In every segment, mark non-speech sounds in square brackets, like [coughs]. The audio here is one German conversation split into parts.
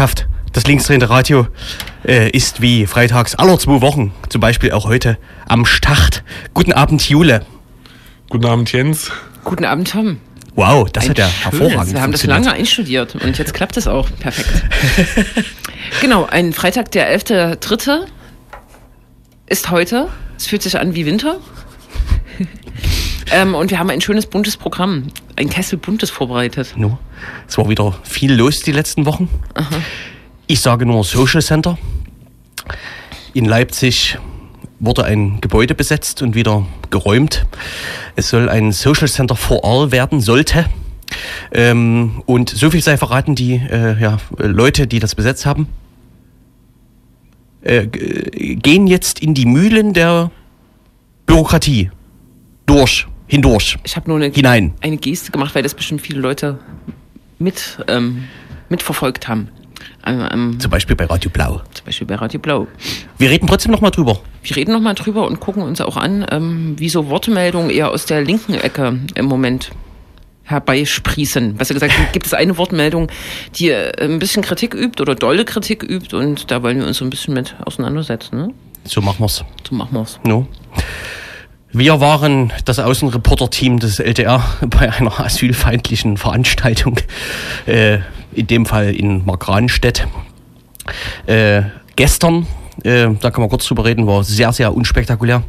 Geschafft. Das linksdrehende Radio äh, ist wie freitags aller zwei Wochen, zum Beispiel auch heute, am Start. Guten Abend, Jule. Guten Abend, Jens. Guten Abend, Tom. Wow, das Ein hat ja schönes. hervorragend Wir haben das lange einstudiert und jetzt klappt es auch. Perfekt. [laughs] genau, ein Freitag, der 11.3. ist heute. Es fühlt sich an wie Winter. Ähm, und wir haben ein schönes buntes Programm. Ein Kessel buntes vorbereitet. No. Es war wieder viel los die letzten Wochen. Ich sage nur Social Center. In Leipzig wurde ein Gebäude besetzt und wieder geräumt. Es soll ein Social Center for All werden, sollte. Ähm, und so viel sei verraten, die äh, ja, äh, Leute, die das besetzt haben, äh, g- gehen jetzt in die Mühlen der Bürokratie. Durch, hindurch, Ich habe nur eine, hinein. eine Geste gemacht, weil das bestimmt viele Leute mit, ähm, mitverfolgt haben. Ähm, ähm, Zum Beispiel bei Radio Blau. zum Beispiel bei Radio Blau. Wir reden trotzdem noch mal drüber. Wir reden nochmal drüber und gucken uns auch an, ähm, wie so Wortmeldungen eher aus der linken Ecke im Moment herbeisprießen. Besser gesagt, [laughs] gibt es eine Wortmeldung, die äh, ein bisschen Kritik übt oder dolle Kritik übt und da wollen wir uns so ein bisschen mit auseinandersetzen. Ne? So machen wir's. So machen wir's. No. Wir waren das Außenreporter-Team des LDR [laughs] bei einer asylfeindlichen Veranstaltung, äh, in dem Fall in Markranstädt. Äh, gestern, äh, da kann man kurz drüber reden, war sehr, sehr unspektakulär.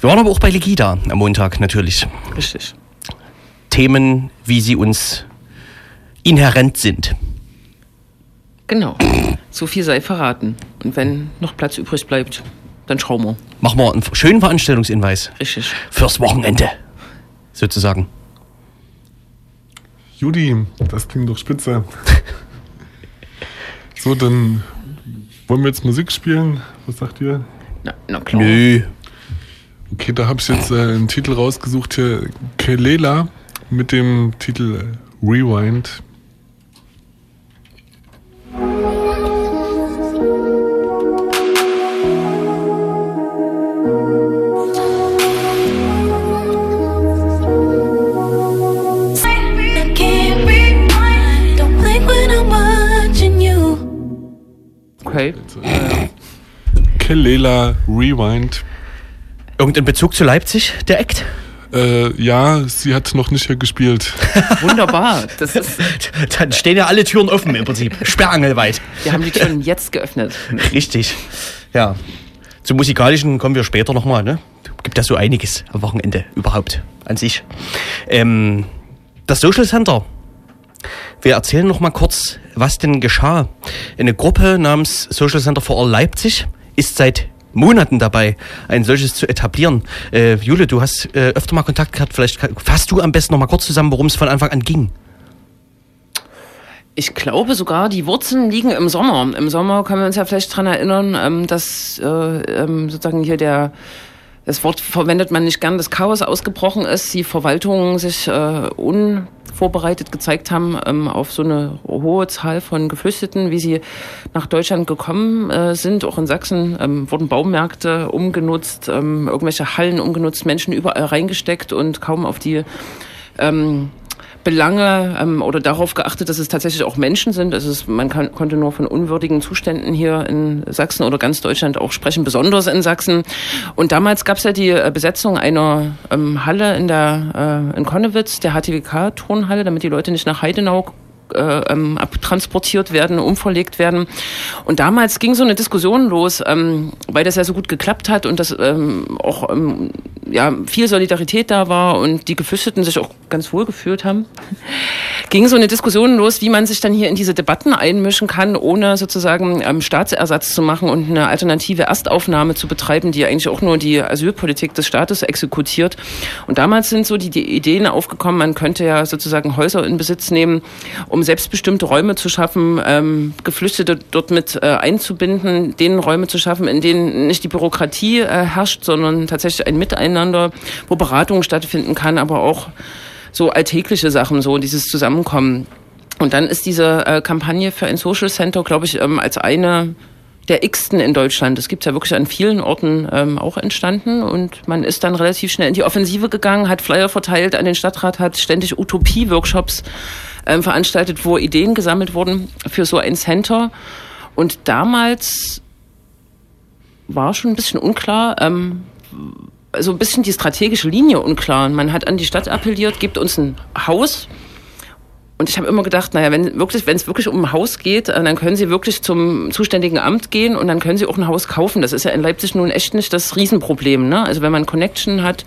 Wir waren aber auch bei Legida am Montag natürlich. Richtig. Themen, wie sie uns inhärent sind. Genau. So viel sei verraten. Und wenn noch Platz übrig bleibt, dann schauen wir. Machen wir einen schönen Veranstaltungshinweis Richtig. fürs Wochenende, sozusagen. Judy, das klingt doch spitze. So, dann wollen wir jetzt Musik spielen. Was sagt ihr? Na, na klar. Nö. Okay, da habe ich jetzt äh, einen Titel rausgesucht hier. Kelela mit dem Titel Rewind. Okay. Kelela Rewind. Irgendein Bezug zu Leipzig, der Act? Äh, ja, sie hat noch nicht hier gespielt. [laughs] Wunderbar. Das ist, [laughs] Dann stehen ja alle Türen offen im Prinzip. Sperrangelweit. wir haben die Türen jetzt geöffnet. [laughs] Richtig. Ja. Zum Musikalischen kommen wir später nochmal, ne? Gibt ja so einiges am Wochenende überhaupt an sich. Ähm, das Social Center. Wir erzählen noch mal kurz, was denn geschah. Eine Gruppe namens Social Center for All Leipzig ist seit Monaten dabei, ein solches zu etablieren. Äh, Jule, du hast äh, öfter mal Kontakt gehabt. Vielleicht fasst du am besten noch mal kurz zusammen, worum es von Anfang an ging. Ich glaube sogar, die Wurzeln liegen im Sommer. Im Sommer können wir uns ja vielleicht dran erinnern, ähm, dass äh, ähm, sozusagen hier der, das Wort verwendet man nicht gern, das Chaos ausgebrochen ist, die Verwaltungen sich äh, unvorbereitet gezeigt haben ähm, auf so eine hohe Zahl von Geflüchteten, wie sie nach Deutschland gekommen äh, sind. Auch in Sachsen ähm, wurden Baumärkte umgenutzt, ähm, irgendwelche Hallen umgenutzt, Menschen überall reingesteckt und kaum auf die ähm, Belange ähm, oder darauf geachtet, dass es tatsächlich auch Menschen sind. Also es, man kann, konnte nur von unwürdigen Zuständen hier in Sachsen oder ganz Deutschland auch sprechen, besonders in Sachsen. Und damals gab es ja die äh, Besetzung einer ähm, Halle in der äh, in Konnewitz, der HTWK-Turnhalle, damit die Leute nicht nach Heidenau ähm, abtransportiert werden, umverlegt werden. Und damals ging so eine Diskussion los, ähm, weil das ja so gut geklappt hat und dass ähm, auch ähm, ja, viel Solidarität da war und die Geflüchteten sich auch ganz wohl gefühlt haben, [laughs] ging so eine Diskussion los, wie man sich dann hier in diese Debatten einmischen kann, ohne sozusagen ähm, Staatsersatz zu machen und eine alternative Erstaufnahme zu betreiben, die eigentlich auch nur die Asylpolitik des Staates exekutiert. Und damals sind so die, die Ideen aufgekommen, man könnte ja sozusagen Häuser in Besitz nehmen, um selbstbestimmte Räume zu schaffen, ähm, Geflüchtete dort mit äh, einzubinden, denen Räume zu schaffen, in denen nicht die Bürokratie äh, herrscht, sondern tatsächlich ein Miteinander, wo Beratung stattfinden kann, aber auch so alltägliche Sachen, so dieses Zusammenkommen. Und dann ist diese äh, Kampagne für ein Social Center, glaube ich, ähm, als eine der x-ten in Deutschland. Es gibt ja wirklich an vielen Orten ähm, auch entstanden und man ist dann relativ schnell in die Offensive gegangen, hat Flyer verteilt an den Stadtrat, hat ständig Utopie-Workshops ähm, veranstaltet, wo Ideen gesammelt wurden für so ein Center. Und damals war schon ein bisschen unklar, ähm, so ein bisschen die strategische Linie unklar. Man hat an die Stadt appelliert, gibt uns ein Haus. Und ich habe immer gedacht, naja, wenn wirklich, wenn es wirklich um ein Haus geht, äh, dann können Sie wirklich zum zuständigen Amt gehen und dann können Sie auch ein Haus kaufen. Das ist ja in Leipzig nun echt nicht das Riesenproblem. Ne? Also wenn man Connection hat,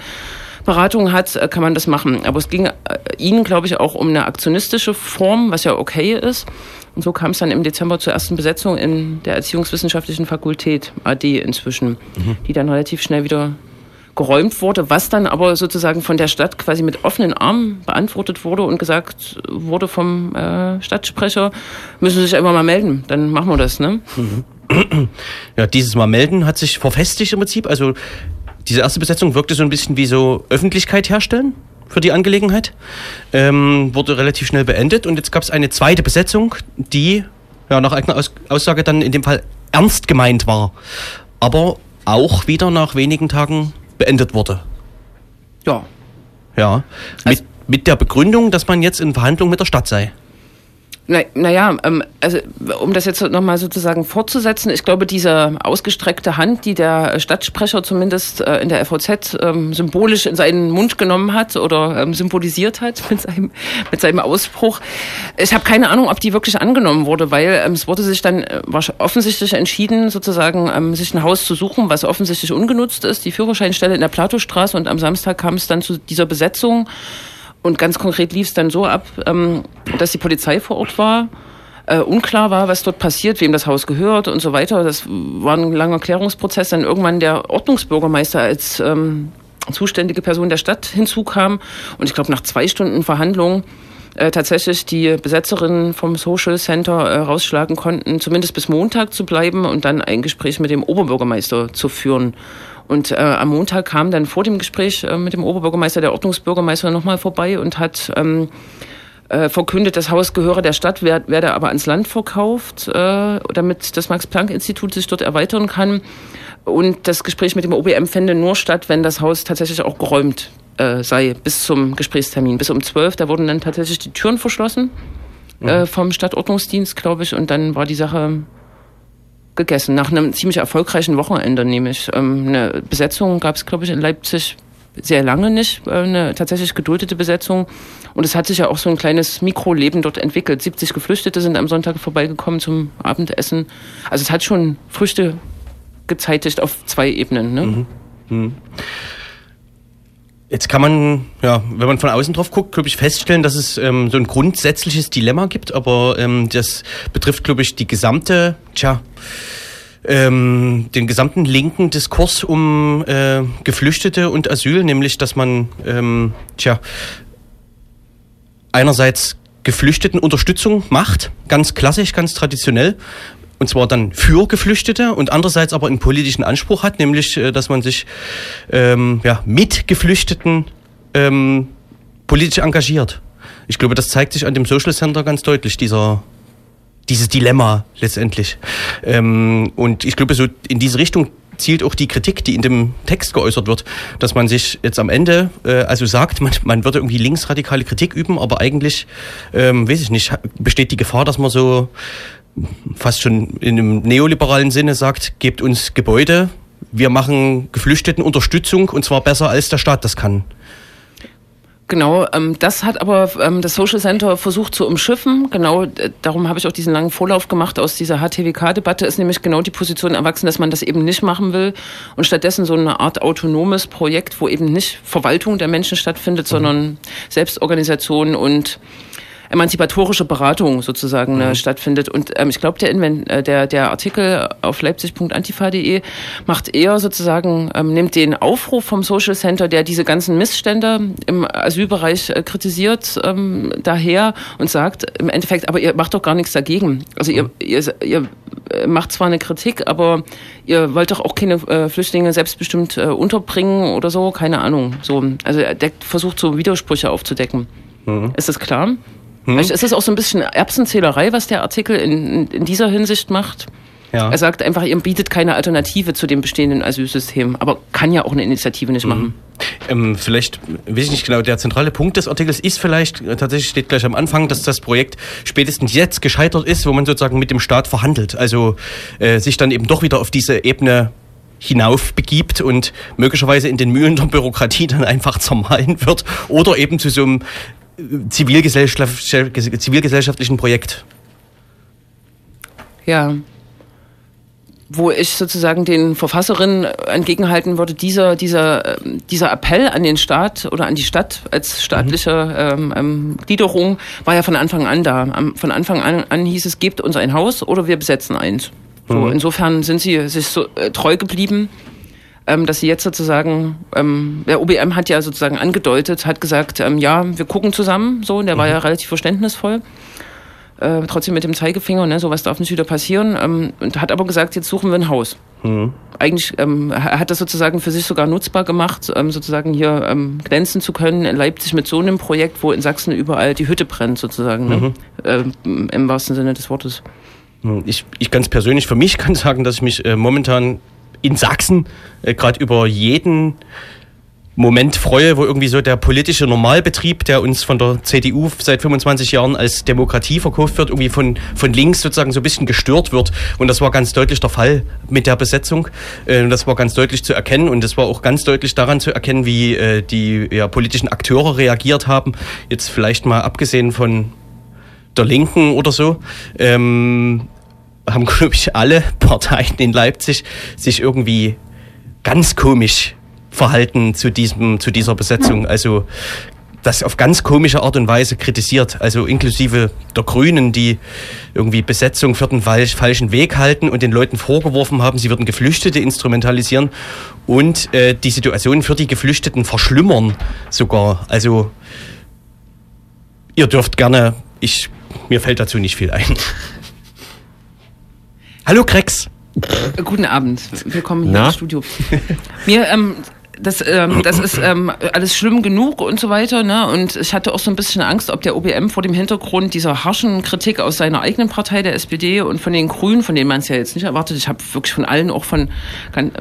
Beratung hat, äh, kann man das machen. Aber es ging äh, Ihnen, glaube ich, auch um eine aktionistische Form, was ja okay ist. Und so kam es dann im Dezember zur ersten Besetzung in der Erziehungswissenschaftlichen Fakultät, AD inzwischen, die dann relativ schnell wieder geräumt wurde, was dann aber sozusagen von der Stadt quasi mit offenen Armen beantwortet wurde und gesagt wurde vom äh, Stadtsprecher, müssen Sie sich einfach mal melden, dann machen wir das. Ne? Ja, dieses Mal melden hat sich verfestigt im Prinzip. Also diese erste Besetzung wirkte so ein bisschen wie so Öffentlichkeit herstellen für die Angelegenheit. Ähm, wurde relativ schnell beendet und jetzt gab es eine zweite Besetzung, die ja nach eigener Aus Aussage dann in dem Fall ernst gemeint war. Aber auch wieder nach wenigen Tagen beendet wurde. Ja. Ja. Also- mit, mit der Begründung, dass man jetzt in Verhandlungen mit der Stadt sei. Na, naja, ähm, also um das jetzt nochmal sozusagen fortzusetzen, ich glaube, diese ausgestreckte Hand, die der Stadtsprecher zumindest äh, in der FOZ ähm, symbolisch in seinen Mund genommen hat oder ähm, symbolisiert hat [laughs] mit seinem, mit seinem Ausspruch, ich habe keine Ahnung, ob die wirklich angenommen wurde, weil ähm, es wurde sich dann äh, offensichtlich entschieden, sozusagen ähm, sich ein Haus zu suchen, was offensichtlich ungenutzt ist, die Führerscheinstelle in der Platostraße und am Samstag kam es dann zu dieser Besetzung. Und ganz konkret lief es dann so ab, ähm, dass die Polizei vor Ort war. Äh, unklar war, was dort passiert, wem das Haus gehört und so weiter. Das war ein langer Klärungsprozess. Dann irgendwann der Ordnungsbürgermeister als ähm, zuständige Person der Stadt hinzukam. Und ich glaube, nach zwei Stunden Verhandlungen äh, tatsächlich die Besetzerinnen vom Social Center äh, rausschlagen konnten, zumindest bis Montag zu bleiben und dann ein Gespräch mit dem Oberbürgermeister zu führen. Und äh, am Montag kam dann vor dem Gespräch äh, mit dem Oberbürgermeister der Ordnungsbürgermeister nochmal vorbei und hat ähm, äh, verkündet, das Haus gehöre der Stadt, wer- werde aber ans Land verkauft, äh, damit das Max-Planck-Institut sich dort erweitern kann. Und das Gespräch mit dem OBM fände nur statt, wenn das Haus tatsächlich auch geräumt äh, sei, bis zum Gesprächstermin. Bis um 12, da wurden dann tatsächlich die Türen verschlossen äh, vom Stadtordnungsdienst, glaube ich, und dann war die Sache gegessen. Nach einem ziemlich erfolgreichen Wochenende nämlich. Ähm, eine Besetzung gab es, glaube ich, in Leipzig sehr lange nicht, äh, eine tatsächlich geduldete Besetzung. Und es hat sich ja auch so ein kleines Mikroleben dort entwickelt. 70 Geflüchtete sind am Sonntag vorbeigekommen zum Abendessen. Also es hat schon Früchte gezeitigt auf zwei Ebenen. Ne? Jetzt kann man, ja, wenn man von außen drauf guckt, glaube ich, feststellen, dass es ähm, so ein grundsätzliches Dilemma gibt, aber ähm, das betrifft, glaube ich, die gesamte, tja, ähm, den gesamten linken Diskurs um äh, Geflüchtete und Asyl, nämlich, dass man, ähm, tja, einerseits Geflüchteten Unterstützung macht, ganz klassisch, ganz traditionell, und zwar dann für Geflüchtete und andererseits aber einen politischen Anspruch hat, nämlich, äh, dass man sich ähm, ja, mit Geflüchteten ähm, politisch engagiert. Ich glaube, das zeigt sich an dem Social Center ganz deutlich, dieser, dieses Dilemma letztendlich. Ähm, und ich glaube, so in diese Richtung zielt auch die Kritik, die in dem Text geäußert wird, dass man sich jetzt am Ende, äh, also sagt, man, man würde irgendwie linksradikale Kritik üben, aber eigentlich, ähm, weiß ich nicht, besteht die Gefahr, dass man so fast schon in einem neoliberalen Sinne sagt, gebt uns Gebäude, wir machen Geflüchteten Unterstützung und zwar besser als der Staat das kann. Genau, ähm, das hat aber ähm, das Social Center versucht zu umschiffen. Genau, äh, darum habe ich auch diesen langen Vorlauf gemacht aus dieser HTWK-Debatte. Ist nämlich genau die Position erwachsen, dass man das eben nicht machen will und stattdessen so eine Art autonomes Projekt, wo eben nicht Verwaltung der Menschen stattfindet, sondern Selbstorganisation und emanzipatorische Beratung sozusagen äh, stattfindet. Und ähm, ich glaube, der, Inven- äh, der, der Artikel auf leipzig.antifa.de macht eher sozusagen, ähm, nimmt den Aufruf vom Social Center, der diese ganzen Missstände im Asylbereich äh, kritisiert, ähm, daher und sagt im Endeffekt, aber ihr macht doch gar nichts dagegen. Also ihr, ihr, ihr äh, macht zwar eine Kritik, aber ihr wollt doch auch keine äh, Flüchtlinge selbstbestimmt äh, unterbringen oder so, keine Ahnung. So, also er deckt, versucht so Widersprüche aufzudecken. Ist das klar? Vielleicht ist es auch so ein bisschen Erbsenzählerei, was der Artikel in, in, dieser Hinsicht macht. Ja. Er sagt einfach, ihr bietet keine Alternative zu dem bestehenden Asylsystem, aber kann ja auch eine Initiative nicht machen. Ähm, vielleicht, weiß ich nicht genau, der zentrale Punkt des Artikels ist vielleicht, äh, tatsächlich steht gleich am Anfang, dass das Projekt spätestens jetzt gescheitert ist, wo man sozusagen mit dem Staat verhandelt. Also äh, sich dann eben doch wieder auf diese Ebene hinauf begibt und möglicherweise in den Mühlen der Bürokratie dann einfach zermahlen wird oder eben zu so einem äh, zivilgesellschaft, zivilgesellschaftlichen Projekt. Ja. Wo ich sozusagen den Verfasserinnen entgegenhalten würde, dieser, dieser, ähm, dieser Appell an den Staat oder an die Stadt als staatliche ähm, ähm, Gliederung war ja von Anfang an da. Am, von Anfang an, an hieß es, gebt uns ein Haus oder wir besetzen eins. So, insofern sind sie sich so äh, treu geblieben, ähm, dass sie jetzt sozusagen, ähm, der OBM hat ja sozusagen angedeutet, hat gesagt, ähm, ja, wir gucken zusammen, so, und der war ja relativ verständnisvoll. Äh, trotzdem mit dem Zeigefinger, ne, sowas darf nicht wieder passieren. Ähm, und hat aber gesagt, jetzt suchen wir ein Haus. Eigentlich ähm, hat das sozusagen für sich sogar nutzbar gemacht, ähm, sozusagen hier ähm, glänzen zu können in Leipzig mit so einem Projekt, wo in Sachsen überall die Hütte brennt, sozusagen, ne? ähm, im wahrsten Sinne des Wortes. Ich, ich ganz persönlich für mich kann sagen, dass ich mich äh, momentan in Sachsen äh, gerade über jeden Moment freue, wo irgendwie so der politische Normalbetrieb, der uns von der CDU seit 25 Jahren als Demokratie verkauft wird, irgendwie von, von links sozusagen so ein bisschen gestört wird. Und das war ganz deutlich der Fall mit der Besetzung. Äh, Das war ganz deutlich zu erkennen und das war auch ganz deutlich daran zu erkennen, wie äh, die ja, politischen Akteure reagiert haben. Jetzt vielleicht mal abgesehen von der Linken oder so, ähm, haben, [laughs] glaube ich, alle Parteien in Leipzig sich irgendwie ganz komisch verhalten zu diesem, zu dieser Besetzung. Also das auf ganz komische Art und Weise kritisiert, also inklusive der Grünen, die irgendwie Besetzung für den fal- falschen Weg halten und den Leuten vorgeworfen haben, sie würden Geflüchtete instrumentalisieren und äh, die Situation für die Geflüchteten verschlimmern sogar. Also ihr dürft gerne, ich, mir fällt dazu nicht viel ein. [laughs] Hallo Krex. Guten Abend, willkommen hier Na? im Studio. Mir, ähm, das, ähm, das ist ähm, alles schlimm genug und so weiter, ne? Und ich hatte auch so ein bisschen Angst, ob der OBM vor dem Hintergrund dieser harschen Kritik aus seiner eigenen Partei, der SPD und von den Grünen, von denen man es ja jetzt nicht erwartet. Ich habe wirklich von allen, auch von,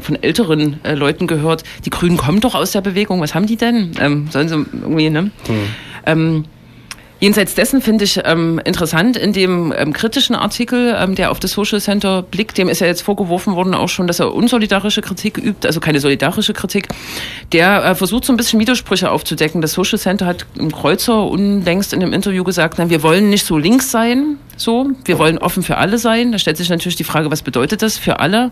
von älteren äh, Leuten gehört, die Grünen kommen doch aus der Bewegung. Was haben die denn? Ähm, sollen sie irgendwie, ne? Ähm, Jenseits dessen finde ich ähm, interessant in dem ähm, kritischen Artikel, ähm, der auf das Social Center blickt, dem ist ja jetzt vorgeworfen worden auch schon, dass er unsolidarische Kritik übt, also keine solidarische Kritik. Der äh, versucht so ein bisschen Widersprüche aufzudecken. Das Social Center hat im Kreuzer unlängst in dem Interview gesagt, na, wir wollen nicht so links sein, so, wir wollen offen für alle sein. Da stellt sich natürlich die Frage, was bedeutet das für alle?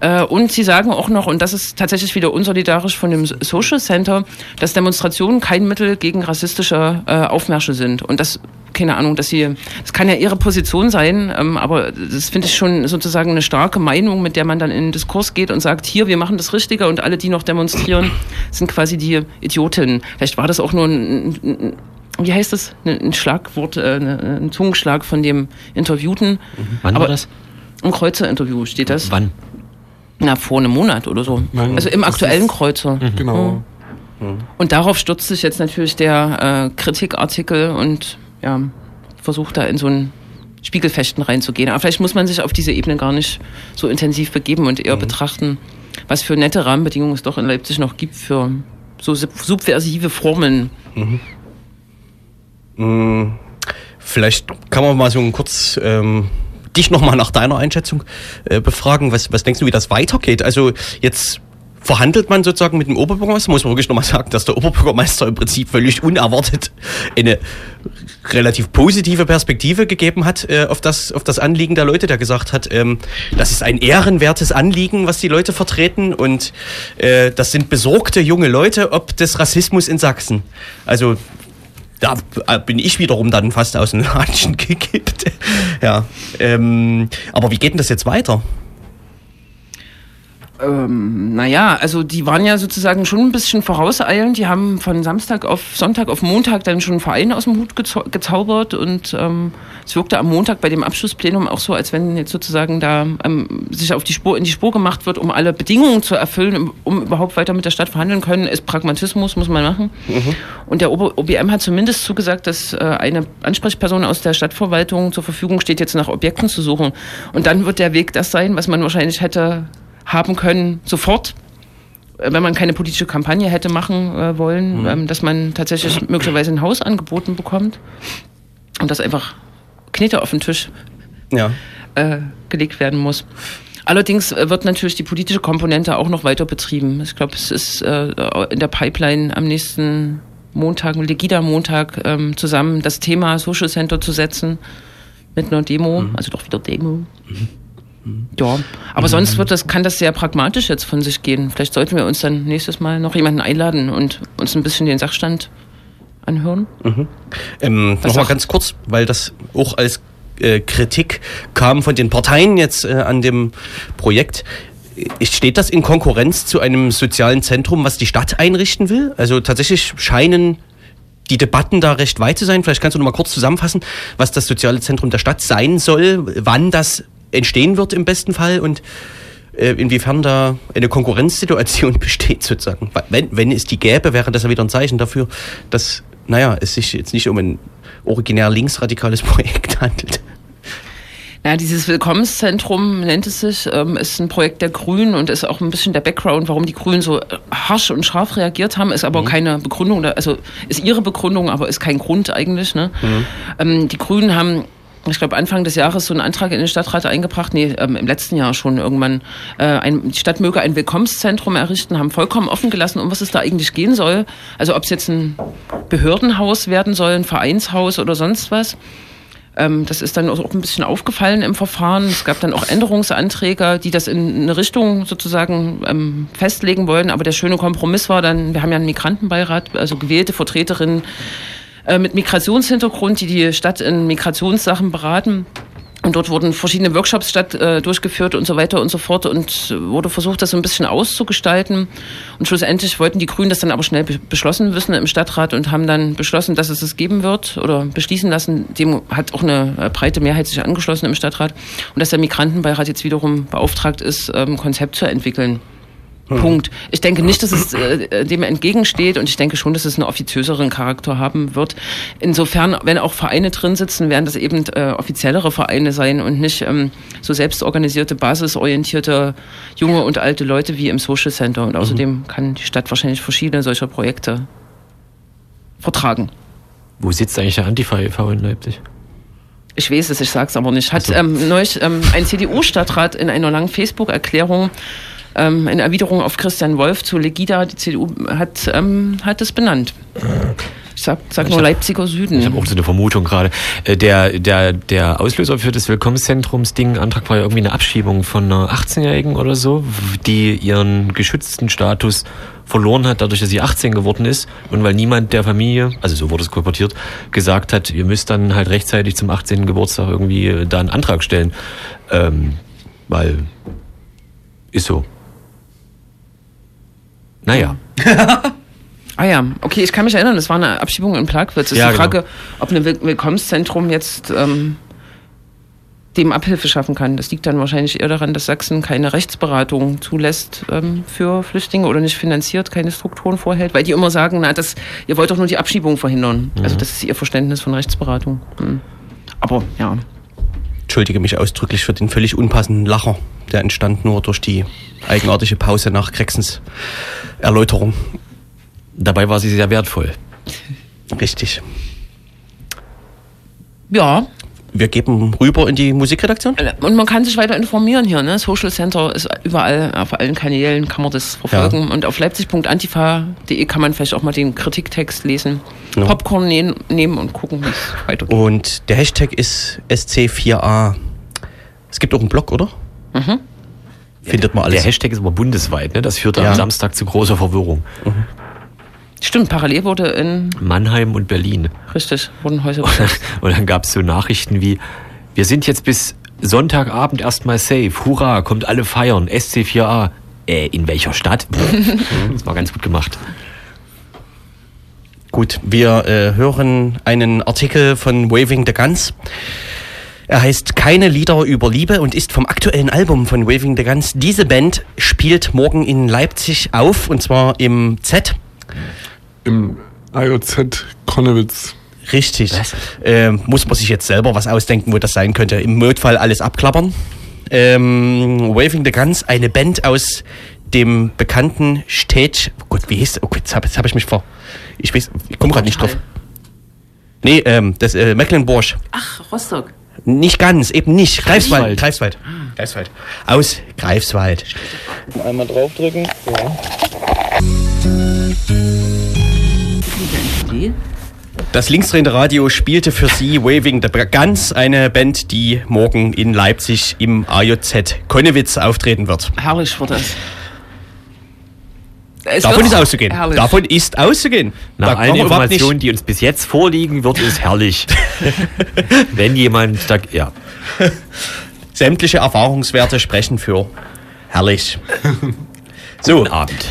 Äh, und sie sagen auch noch, und das ist tatsächlich wieder unsolidarisch von dem Social Center, dass Demonstrationen kein Mittel gegen rassistische äh, Aufmärsche sind. Und das, keine Ahnung, dass sie, das kann ja ihre Position sein, ähm, aber das finde ich schon sozusagen eine starke Meinung, mit der man dann in den Diskurs geht und sagt, hier, wir machen das Richtige und alle, die noch demonstrieren, sind quasi die Idioten. Vielleicht war das auch nur ein, ein, ein wie heißt das? Ein ein Schlagwort, äh, ein Zungenschlag von dem Interviewten. Wann Aber- war das? Im Kreuzer-Interview steht das. Wann? Na, vor einem Monat oder so. Nein, also im aktuellen ist- Kreuzer. Genau. Und darauf stürzt sich jetzt natürlich der äh, Kritikartikel und ja, versucht da in so ein Spiegelfechten reinzugehen. Aber vielleicht muss man sich auf diese Ebene gar nicht so intensiv begeben und eher betrachten, was für nette Rahmenbedingungen es doch in Leipzig noch gibt für so sub- subversive Formen. Vielleicht kann man mal so ein kurz ähm, dich nochmal nach deiner Einschätzung äh, befragen. Was, was denkst du, wie das weitergeht? Also jetzt verhandelt man sozusagen mit dem Oberbürgermeister, muss man wirklich nochmal sagen, dass der Oberbürgermeister im Prinzip völlig unerwartet eine relativ positive Perspektive gegeben hat äh, auf, das, auf das Anliegen der Leute, der gesagt hat, ähm, das ist ein ehrenwertes Anliegen, was die Leute vertreten und äh, das sind besorgte junge Leute ob des Rassismus in Sachsen. Also da bin ich wiederum dann fast aus den Latschen [laughs] gekippt. ja. Ähm, aber wie geht denn das jetzt weiter? Ähm, naja, also die waren ja sozusagen schon ein bisschen vorauseilend. Die haben von Samstag auf Sonntag auf Montag dann schon einen Verein aus dem Hut gezau gezaubert und ähm, es wirkte am Montag bei dem Abschlussplenum auch so, als wenn jetzt sozusagen da ähm, sich auf die Spur in die Spur gemacht wird, um alle Bedingungen zu erfüllen, um, überhaupt weiter mit der Stadt verhandeln können. Ist Pragmatismus, muss man machen. Und der OBM hat zumindest zugesagt, dass äh, eine Ansprechperson aus der Stadtverwaltung zur Verfügung steht, jetzt nach Objekten zu suchen. Und dann wird der Weg das sein, was man wahrscheinlich hätte haben können, sofort, äh, wenn man keine politische Kampagne hätte machen äh, wollen, ähm, dass man tatsächlich möglicherweise ein Haus angeboten bekommt und das einfach Knete auf den Tisch Ja. äh, gelegt werden muss. Allerdings äh, wird natürlich die politische Komponente auch noch weiter betrieben. Ich glaube, es ist äh, in der Pipeline am nächsten Montag, Legida-Montag, ähm, zusammen das Thema Social Center zu setzen mit einer Demo, also doch wieder Demo. Ja, aber sonst wird das, kann das sehr pragmatisch jetzt von sich gehen. Vielleicht sollten wir uns dann nächstes Mal noch jemanden einladen und uns ein bisschen den Sachstand anhören. Ähm, Was Nochmal ganz kurz, weil das auch als äh, Kritik kam von den Parteien jetzt äh, an dem Projekt. Steht das in Konkurrenz zu einem sozialen Zentrum, was die Stadt einrichten will? Also tatsächlich scheinen die Debatten da recht weit zu sein. Vielleicht kannst du noch mal kurz zusammenfassen, was das soziale Zentrum der Stadt sein soll, wann das entstehen wird im besten Fall und äh, inwiefern da eine Konkurrenzsituation [laughs] besteht sozusagen. Wenn, wenn es die gäbe, wäre das ja wieder ein Zeichen dafür, dass, naja, es sich jetzt nicht um ein originär linksradikales [laughs] Projekt handelt. Ja, dieses Willkommenszentrum nennt es sich, ähm, ist ein Projekt der Grünen und ist auch ein bisschen der Background, warum die Grünen so äh, harsch und scharf reagiert haben, ist aber keine Begründung, also ist ihre Begründung, aber ist kein Grund eigentlich. Ne? Ähm, die Grünen haben ich glaube, Anfang des Jahres so einen Antrag in den Stadtrat eingebracht, nee, ähm, im letzten Jahr schon irgendwann, äh, ein, die Stadt möge ein Willkommenszentrum errichten, haben vollkommen offen gelassen, um was es da eigentlich gehen soll. Also ob es jetzt ein Behördenhaus werden soll, ein Vereinshaus oder sonst was. Ähm, das ist dann auch ein bisschen aufgefallen im Verfahren. Es gab dann auch Änderungsanträge, die das in eine Richtung sozusagen ähm, festlegen wollen. Aber der schöne Kompromiss war dann, wir haben ja einen Migrantenbeirat, also gewählte Vertreterinnen äh, mit Migrationshintergrund, die die Stadt in Migrationssachen beraten. Und dort wurden verschiedene Workshops statt, äh, durchgeführt und so weiter und so fort und wurde versucht, das so ein bisschen auszugestalten. Und schlussendlich wollten die Grünen das dann aber schnell be beschlossen wissen im Stadtrat und haben dann beschlossen, dass es es geben wird oder beschließen lassen. Dem hat auch eine äh, breite Mehrheit sich angeschlossen im Stadtrat. Und dass der Migrantenbeirat jetzt wiederum beauftragt ist, ähm, ein Konzept zu entwickeln. Punkt. Ich denke nicht, dass es äh, dem entgegensteht und ich denke schon, dass es einen offiziöseren Charakter haben wird. Insofern, wenn auch Vereine drin sitzen, werden das eben äh, offiziellere Vereine sein und nicht ähm, so selbstorganisierte, basisorientierte junge und alte Leute wie im Social Center. Und außerdem kann die Stadt wahrscheinlich verschiedene solcher Projekte vertragen. Wo sitzt eigentlich der Antifa e.V. in Leipzig? Ich weiß es, ich sag's aber nicht. Hat ähm, neulich ähm, ein CDU-Stadtrat in einer langen Facebook-Erklärung ähm, in Erwiderung auf Christian Wolf zu Legida, die CDU hat, ähm, hat es benannt. Ich sag, sag Ich nur hab- Leipziger Süden. Ich habe auch so eine Vermutung gerade. Äh, Der, der, der Auslöser für das Willkommenszentrumsding, Antrag war ja irgendwie eine Abschiebung von einer 18-Jährigen oder so, die ihren geschützten Status verloren hat, dadurch, dass sie 18 geworden ist und weil niemand der Familie, also so wurde es kolportiert, gesagt hat, ihr müsst dann halt rechtzeitig zum 18. Geburtstag irgendwie äh, da einen Antrag stellen. Ähm, weil ist so. Naja. [laughs] Ah ja, okay, ich kann mich erinnern, es war eine Abschiebung in Plagwitz. Es ist Ja, die genau. Frage, ob ein Will Willkommenszentrum jetzt ähm, dem Abhilfe schaffen kann. Das liegt dann wahrscheinlich eher daran, dass Sachsen keine Rechtsberatung zulässt ähm, für Flüchtlinge oder nicht finanziert, keine Strukturen vorhält, weil die immer sagen, na, das, ihr wollt doch nur die Abschiebung verhindern. Also das ist ihr Verständnis von Rechtsberatung. Hm. Aber ja. Entschuldige mich ausdrücklich für den völlig unpassenden Lacher. Der entstand nur durch die eigenartige Pause nach Grexens Erläuterung. Dabei war sie sehr wertvoll. [laughs] Richtig. Ja, Wir geben rüber in die Musikredaktion. und man kann sich weiter informieren hier. Ne? Social Center ist überall, auf allen Kanälen kann man das verfolgen. Und auf leipzig.antifa.de kann man vielleicht auch mal den Kritiktext lesen. Ja. Popcorn nehmen, nehmen und gucken, wie es weitergeht. Und der Hashtag ist SC4A. Es gibt auch einen Blog, oder? Findet man alles. Der Hashtag ist aber bundesweit, ne? Das führte Ja. am Samstag zu großer Verwirrung. Stimmt, parallel wurde in, Mannheim und Berlin. richtig, wurden Häuser [laughs] Und dann, und dann gab es so Nachrichten wie, wir sind jetzt bis Sonntagabend erstmal safe. Hurra, kommt alle feiern. SC4A. Äh, in welcher Stadt? [laughs] das war ganz gut gemacht. Gut, wir äh, hören einen Artikel von Waving the Guns. Er heißt Keine Lieder über Liebe und ist vom aktuellen Album von Waving the Guns. Diese Band spielt morgen in Leipzig auf und zwar im Z. Im IOZ Konnewitz. Richtig. Was? Äh, muss man sich jetzt selber was ausdenken, wo das sein könnte. Im Notfall alles abklappern. Ähm, Waving the Guns, eine Band aus dem bekannten Städtchen. Oh Gott, wie hieß Oh Gott, jetzt habe hab ich mich vor. Ich weiß, ich komme gerade nicht drauf. Nee, ähm, das äh, Mecklenburg. Ach, Rostock. Nicht ganz, eben nicht. Greifswald. Greifswald. Greifswald. Greifswald. Aus Greifswald. Einmal draufdrücken. Das linksdrehende Radio spielte für Sie Waving the Guns, eine Band, die morgen in Leipzig im AJZ Konnewitz auftreten wird. Herrlich wird das. Es Davon ist auszugehen. Herrlich. Davon ist auszugehen. Nach Da allen Informationen, die uns bis jetzt vorliegen, wird es herrlich. [laughs] Wenn jemand da, ja. Sämtliche Erfahrungswerte sprechen für herrlich. [laughs] So, Guten Abend.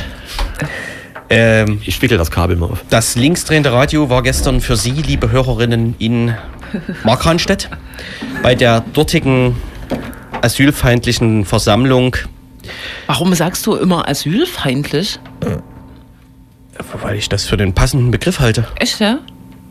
Ähm, Ich wickel das Kabel mal auf. Das linksdrehende Radio war gestern für Sie, liebe Hörerinnen, in Markranstädt bei der dortigen asylfeindlichen Versammlung. Warum sagst du immer asylfeindlich? Weil ich das für den passenden Begriff halte. Echt, ja?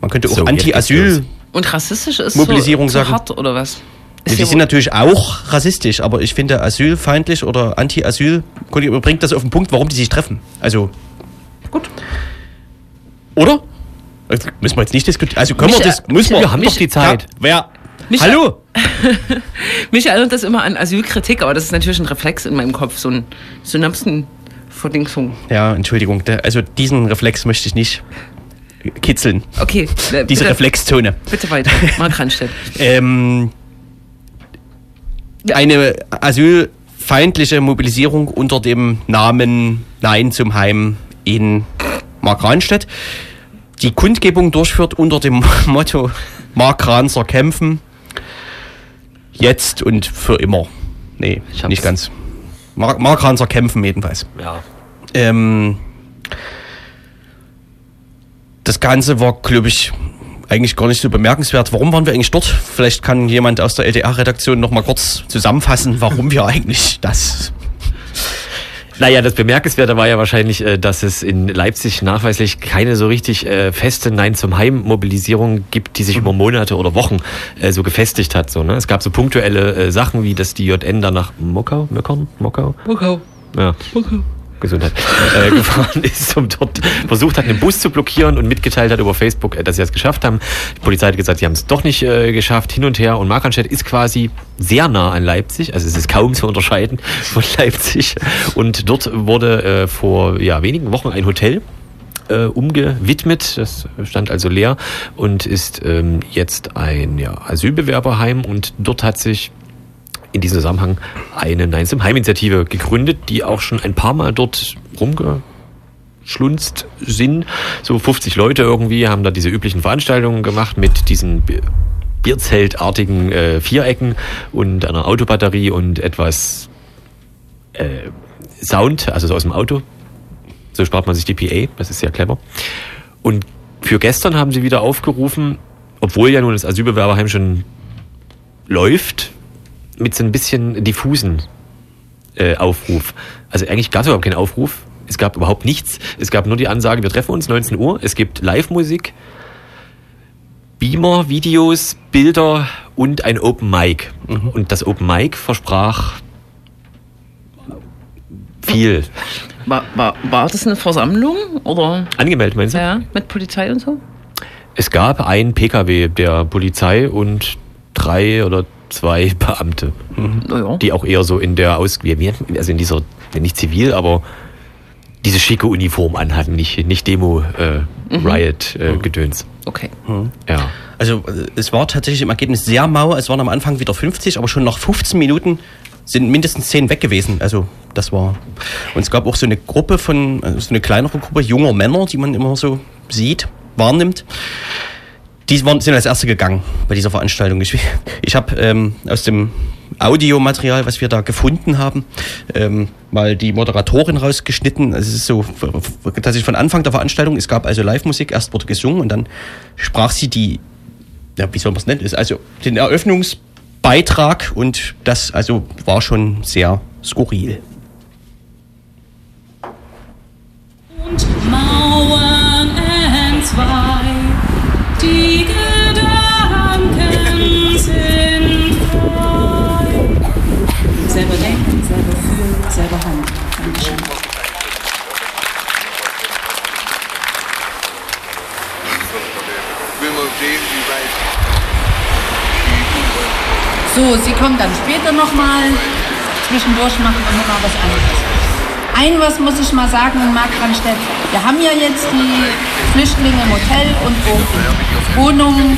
Man könnte auch So, Anti-Asyl. Und rassistisch ist Mobilisierung so, so sagen. hart, oder was? Die ja sind natürlich auch rassistisch, aber ich finde asylfeindlich oder Anti-Asyl bringt das auf den Punkt, warum die sich treffen. Also. Gut. Oder? Das müssen wir jetzt nicht diskutieren. Also können wir Micha- das. Müssen wir, Wir haben doch die Zeit. Ja, wer? Hallo? [laughs] Mich erinnert das immer an Asylkritik, aber das ist natürlich ein Reflex in meinem Kopf, so ein Synapsenverdingsung. Ja, Entschuldigung. Also diesen Reflex möchte ich nicht kitzeln. Okay, äh, Diese bitte, Reflexzone. bitte weiter. Mark Randstedt. [laughs] Ähm, eine asylfeindliche Mobilisierung unter dem Namen Nein zum Heim in Markranstädt. Die Kundgebung durchführt unter dem [laughs] Motto Markranser kämpfen. Jetzt und für immer. Nee, nicht ganz. Mark Markranser kämpfen jedenfalls. Ja. Ähm, das Ganze war, glaube ich, eigentlich gar nicht so bemerkenswert. Warum waren wir eigentlich dort? Vielleicht kann jemand aus der LDR-Redaktion noch mal kurz zusammenfassen, warum wir eigentlich das. Naja, das Bemerkenswerte war ja wahrscheinlich, äh, dass es in Leipzig nachweislich keine so richtig äh, feste Nein zum Heim-Mobilisierung gibt, die sich über Monate oder Wochen äh, so gefestigt hat. So, ne? Es gab so punktuelle Sachen, wie dass die JN dann nach Mockau, Möckern, Mockau, Okay. ja, Gesundheit, äh, [laughs] gefahren ist und dort versucht hat, einen Bus zu blockieren und mitgeteilt hat über Facebook, äh, dass sie das geschafft haben. Die Polizei hat gesagt, sie haben es doch nicht äh, geschafft, hin und her. Und Markranstädt ist quasi sehr nah an Leipzig, also es ist kaum zu unterscheiden [laughs] von Leipzig. Und dort wurde äh, vor ja, wenigen Wochen ein Hotel äh, umgewidmet. Das stand also leer und ist ähm, jetzt ein ja, Asylbewerberheim und dort hat sich in diesem Zusammenhang eine Nein zum Heim-Initiative gegründet, die auch schon ein paar Mal dort rumgeschlunzt sind. So 50 Leute irgendwie haben da diese üblichen Veranstaltungen gemacht mit diesen Bi- Bierzeltartigen äh, Vierecken und einer Autobatterie und etwas äh, Sound, also so aus dem Auto. So spart man sich die PA, das ist sehr clever. Und für gestern haben sie wieder aufgerufen, obwohl ja nun das Asylbewerberheim schon läuft, mit so ein bisschen diffusen äh, Aufruf. Also eigentlich gab es überhaupt keinen Aufruf. Es gab überhaupt nichts. Es gab nur die Ansage, wir treffen uns 19 Uhr. Es gibt Live-Musik, Beamer, Videos, Bilder und ein Open Mic. Und das Open Mic versprach viel. War, war, war das eine Versammlung oder Angemeldet, meinst du? ja, mit Polizei und so? Es gab einen PKW der Polizei und drei oder zwei [laughs] Beamte. Naja. die auch eher so in der Aus also in dieser nicht zivil, aber diese schicke Uniform anhatten, nicht nicht Demo äh, Riot äh, Gedöns. Okay. Ja. Also es war tatsächlich im Ergebnis sehr mau. Es waren am Anfang wieder 50, aber schon nach 15 Minuten sind mindestens 10 weg gewesen. Also das war. Und es gab auch so eine Gruppe von, also so eine kleinere Gruppe junger Männer, die man immer so sieht, wahrnimmt. Die sind als erste gegangen bei dieser Veranstaltung. Ich, ich habe ähm, aus dem Audiomaterial, was wir da gefunden haben, ähm, mal die Moderatorin rausgeschnitten. Es ist so, dass ich von Anfang der Veranstaltung, es gab also Live-Musik, erst wurde gesungen und dann sprach sie die, ja, wie soll man es nennen, also den Eröffnungsbeitrag und das also war schon sehr skurril. und Mauern entzwei. Selber handeln. Dankeschön. So, Sie kommen dann später nochmal. Zwischendurch machen wir nochmal was anderes. Ein was muss ich mal sagen in Markranstädt. Wir haben ja jetzt die Flüchtlinge im Hotel und Wohnungen.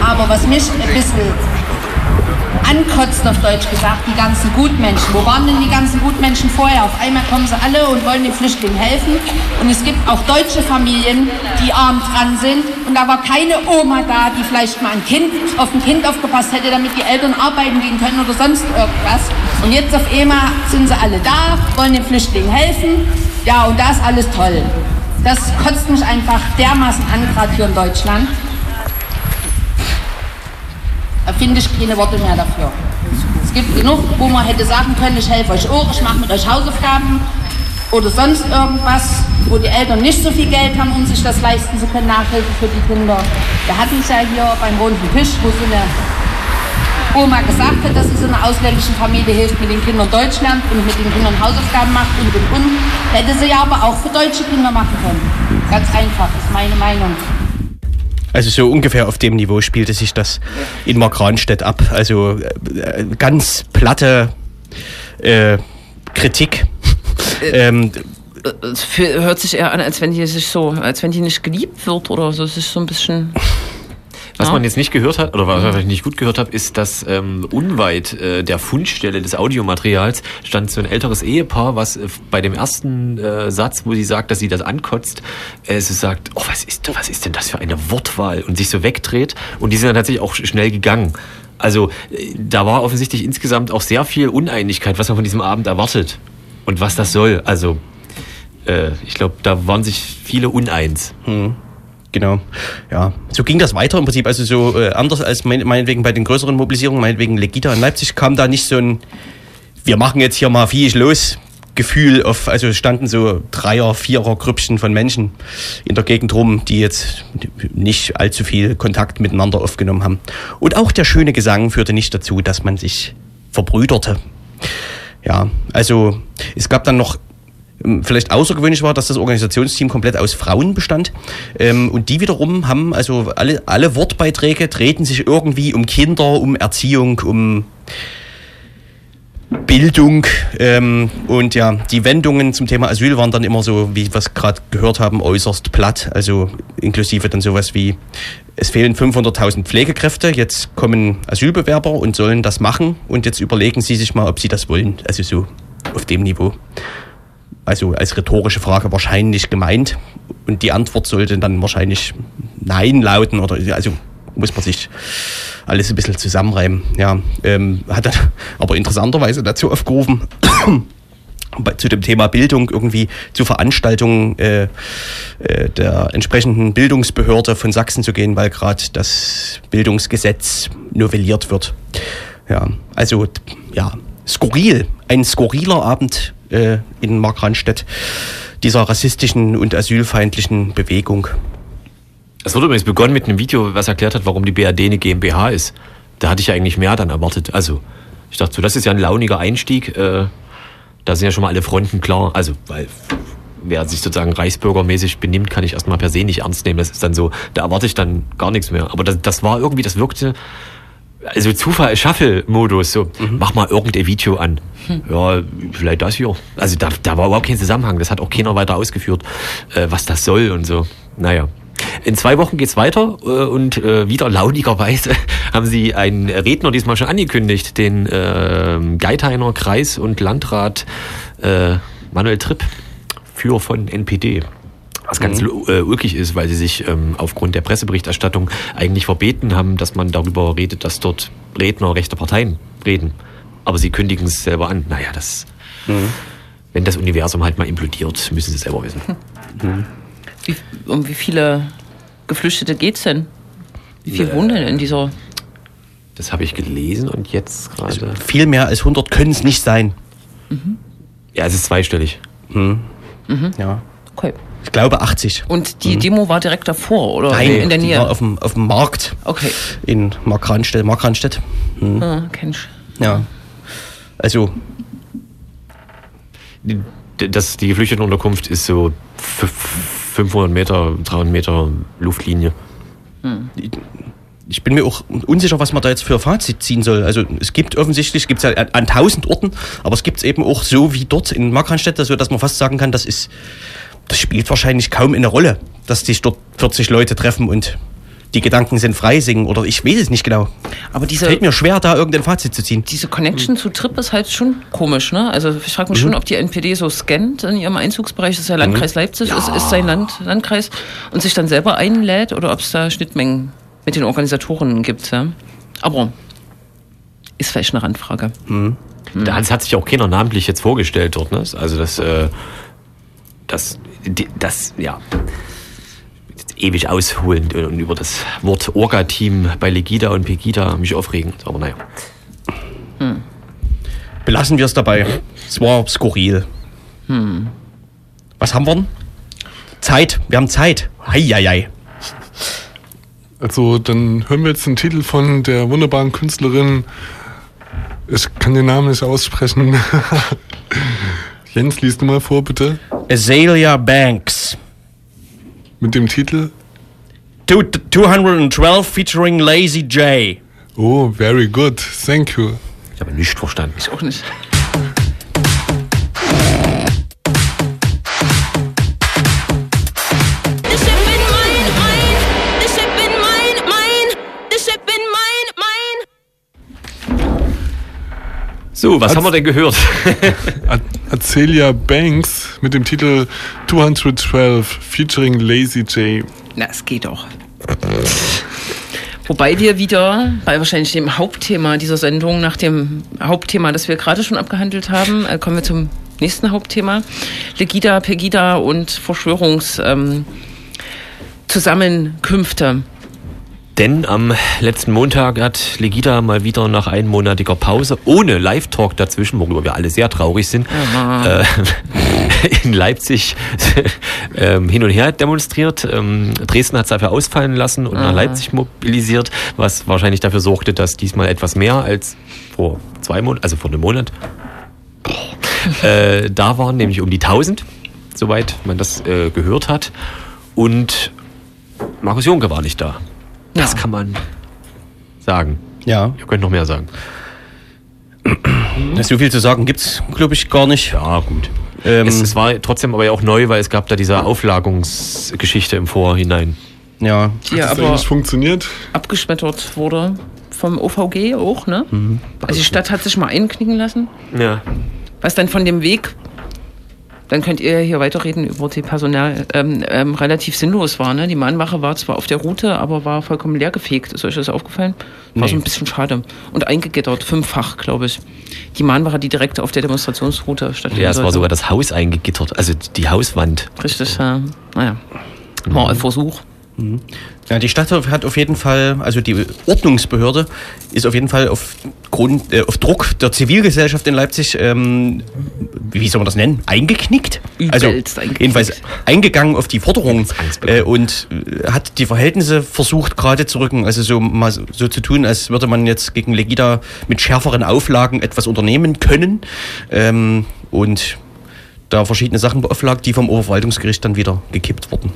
Aber was mich ein bisschen ankotzt, auf Deutsch gesagt, die ganzen Gutmenschen. Wo waren denn die ganzen Gutmenschen vorher? Auf einmal kommen sie alle und wollen den Flüchtlingen helfen. Und es gibt auch deutsche Familien, die arm dran sind. Und da war keine Oma da, die vielleicht mal ein kind, auf ein Kind aufgepasst hätte, damit die Eltern arbeiten gehen können oder sonst irgendwas. Und jetzt auf einmal sind sie alle da, wollen den Flüchtlingen helfen. Ja, und da ist alles toll. Das kotzt mich einfach dermaßen an, gerade hier in Deutschland. Finde ich keine Worte mehr dafür. Es gibt genug, wo man hätte sagen können, ich helfe euch auch, ich mache mit euch Hausaufgaben oder sonst irgendwas, wo die Eltern nicht so viel Geld haben, um sich das leisten zu können, Nachhilfe für die Kinder. Wir hatten es ja hier beim runden Tisch, wo so eine Oma gesagt hat, dass sie so einer ausländischen Familie hilft, mit den Kindern Deutsch lernt und mit den Kindern Hausaufgaben macht und und und. Hätte sie ja aber auch für deutsche Kinder machen können. Ganz einfach, ist meine Meinung. Also so ungefähr auf dem Niveau spielte sich das in Markranstädt ab. Also äh, ganz platte äh, Kritik. ähm, Es fü- hört sich eher an, als wenn die sich so, als wenn die nicht geliebt wird oder so. Es ist so ein bisschen. Was Ja. man jetzt nicht gehört hat, oder was ich nicht gut gehört habe, ist, dass ähm, unweit äh, der Fundstelle des Audiomaterials stand so ein älteres Ehepaar, was äh, bei dem ersten äh, Satz, wo sie sagt, dass sie das ankotzt, äh, sie sagt, oh, was ist, was ist denn das für eine Wortwahl? Und sich so wegdreht. Und die sind dann tatsächlich auch sch- schnell gegangen. Also äh, da war offensichtlich insgesamt auch sehr viel Uneinigkeit, was man von diesem Abend erwartet und was das soll. Also äh, ich glaube, da waren sich viele uneins. Genau, ja. So ging das weiter im Prinzip. Also so äh, anders als mein, meinetwegen bei den größeren Mobilisierungen, meinetwegen Legita in Leipzig, kam da nicht so ein, wir machen jetzt hier mal viech los. Gefühl auf, also standen so Dreier, Vierer Grüppchen von Menschen in der Gegend rum, die jetzt nicht allzu viel Kontakt miteinander aufgenommen haben. Und auch der schöne Gesang führte nicht dazu, dass man sich verbrüderte. Ja, also es gab dann noch vielleicht außergewöhnlich war, dass das Organisationsteam komplett aus Frauen bestand. Ähm, und die wiederum haben, also alle, alle Wortbeiträge drehten sich irgendwie um Kinder, um Erziehung, um Bildung ähm, und ja, die Wendungen zum Thema Asyl waren dann immer so, wie wir es gerade gehört haben, äußerst platt. Also inklusive dann sowas wie, es fehlen 500.000 Pflegekräfte, jetzt kommen Asylbewerber und sollen das machen und jetzt überlegen sie sich mal, ob sie das wollen. Also so auf dem Niveau. Also als rhetorische Frage wahrscheinlich gemeint und die Antwort sollte dann wahrscheinlich Nein lauten oder also muss man sich alles ein bisschen zusammenreimen. Ja, ähm, hat dann [laughs] aber interessanterweise dazu aufgerufen, [coughs] zu dem Thema Bildung irgendwie zu Veranstaltungen äh, äh, der entsprechenden Bildungsbehörde von Sachsen zu gehen, weil gerade das Bildungsgesetz novelliert wird. Ja, also ja, skurril, ein skurriler Abend äh, in Markranstädt dieser rassistischen und asylfeindlichen Bewegung. Es wurde übrigens begonnen mit einem Video, was erklärt hat, warum die BRD eine GmbH ist. Da hatte ich ja eigentlich mehr dann erwartet. Also, ich dachte so, das ist ja ein launiger Einstieg. Äh, da sind ja schon mal alle Fronten klar. Also, weil wer sich sozusagen reichsbürgermäßig benimmt, kann ich erstmal per se nicht ernst nehmen. Das ist dann so, da erwarte ich dann gar nichts mehr. Aber das, das war irgendwie, das wirkte, also Zufall, Shuffle-Modus, so, mach mal irgendein Video an. Ja, vielleicht das hier. Also da, da war überhaupt kein Zusammenhang. Das hat auch keiner weiter ausgeführt, äh, was das soll und so. Naja. In zwei Wochen geht's weiter äh, und äh, wieder launigerweise [laughs] haben sie einen Redner diesmal schon angekündigt, den äh, Geithainer Kreis- und Landrat äh, Manuel Tripp, Führer von NPD. Was ganz Mhm. äh, ulkig ist, weil sie sich ähm, aufgrund der Presseberichterstattung eigentlich verbeten haben, dass man darüber redet, dass dort Redner rechter Parteien reden. Aber sie kündigen es selber an. Naja, das. Wenn das Universum halt mal implodiert, müssen sie selber wissen. [laughs] Wie, um wie viele Geflüchtete geht's denn? Wie viel wohnen denn in dieser? Das habe ich gelesen und jetzt gerade. Viel mehr als 100 können es nicht sein. Ja, es ist zweistellig. Ja. Okay. Ich glaube 80. Und die Demo war direkt davor oder Nein, in der Nähe? war auf dem, auf dem Markt Okay. in Markranstädt. Markranstädt. Ah, kenn ich. Ja. Also, Die- Das, die Geflüchtetenunterkunft ist so f- 500 Meter, 300 Meter Luftlinie. ich bin mir auch unsicher, was man da jetzt für Fazit ziehen soll. Also es gibt offensichtlich, gibt es ja an, an tausend Orten, aber es gibt es eben auch so wie dort in Markranstädt, so dass man fast sagen kann, das ist, das spielt wahrscheinlich kaum eine Rolle, dass sich dort 40 Leute treffen und die Gedanken sind frei singen oder ich weiß es nicht genau. Aber diese, Fällt mir schwer, da irgendein Fazit zu ziehen. diese Connection zu Trip ist halt schon komisch, ne? Also ich frage mich schon, ob die NPD so scannt in ihrem Einzugsbereich, das ist ja Landkreis Leipzig, ist, ist sein Land, Landkreis, und sich dann selber einlädt oder ob es da Schnittmengen mit den Organisatorinnen gibt, ja? Aber ist vielleicht eine Randfrage. Da hat, hat sich auch keiner namentlich jetzt vorgestellt dort. Ne? Also das, äh, das, das, ja, jetzt ewig ausholend und über das Wort Orga-Team bei Legida und Pegida mich aufregen. Aber naja. Belassen wir es dabei. Es war skurril. Was haben wir denn? Zeit. Wir haben Zeit. Heieiei. Also, dann hören wir jetzt den Titel von der wunderbaren Künstlerin. Ich kann den Namen nicht aussprechen. [laughs] Jens, liest du mal vor, bitte. Azalea Banks. Mit dem Titel. Two- 212 featuring Lazy J. Oh, very good. Thank you. Ich habe nichts verstanden. Ich auch nicht. So, was haben wir denn gehört? [laughs] A- Acelia Banks mit dem Titel 212 featuring Lazy J. Na, es geht doch. Wobei wir wieder bei wahrscheinlich dem Hauptthema dieser Sendung, nach dem Hauptthema, das wir gerade schon abgehandelt haben, äh, kommen wir zum nächsten Hauptthema. Legida, Pegida und Verschwörungs... Ähm, Zusammenkünfte. Denn am letzten Montag hat Legida mal wieder nach einmonatiger Pause ohne Live-Talk dazwischen, worüber wir alle sehr traurig sind, äh, [laughs] in Leipzig [laughs] ähm, hin und her demonstriert. Ähm, Dresden hat es dafür ausfallen lassen und nach Leipzig mobilisiert, was wahrscheinlich dafür sorgte, dass diesmal etwas mehr als vor zwei Monaten, also vor einem Monat, äh, da waren, nämlich um die 1000, soweit man das äh, gehört hat. Und Markus Junke war nicht da. Das Ja. kann man sagen. Ja, Ihr könnt noch mehr sagen. so viel zu sagen gibt's, glaube ich, gar nicht. Ja, gut. Ähm, Es, es war trotzdem aber ja auch neu, weil es gab da diese Auflagungsgeschichte im Vorhinein. ja, Die ja aber funktioniert? abgeschmettert wurde vom OVG auch, ne? Also die Stadt hat sich mal einknicken lassen. Ja. Was dann von dem Weg, dann könnt ihr hier weiterreden über die Personal, ähm, ähm, relativ sinnlos war. Ne? Die Mahnwache war zwar auf der Route, aber war vollkommen leergefegt. Ist euch das aufgefallen? War so ein bisschen schade. Und eingegittert, fünffach, glaube ich. Die Mahnwache, die direkt auf der Demonstrationsroute stattfindet. Ja, es war sogar das Haus eingegittert, also die Hauswand. Richtig, ja. Naja. War ein Versuch. Ja, die Stadt hat auf jeden Fall, also die Ordnungsbehörde ist auf jeden Fall auf Grund, äh, auf Druck der Zivilgesellschaft in Leipzig, ähm, wie soll man das nennen, eingeknickt? also Übelst eingeknickt. jedenfalls eingegangen auf die Forderung Angst bekommen. äh, und hat die Verhältnisse versucht gerade zu rücken, also so mal so so zu tun, als würde man jetzt gegen Legida mit schärferen Auflagen etwas unternehmen können ähm, und da verschiedene Sachen beauflagt, die vom Oberverwaltungsgericht dann wieder gekippt wurden.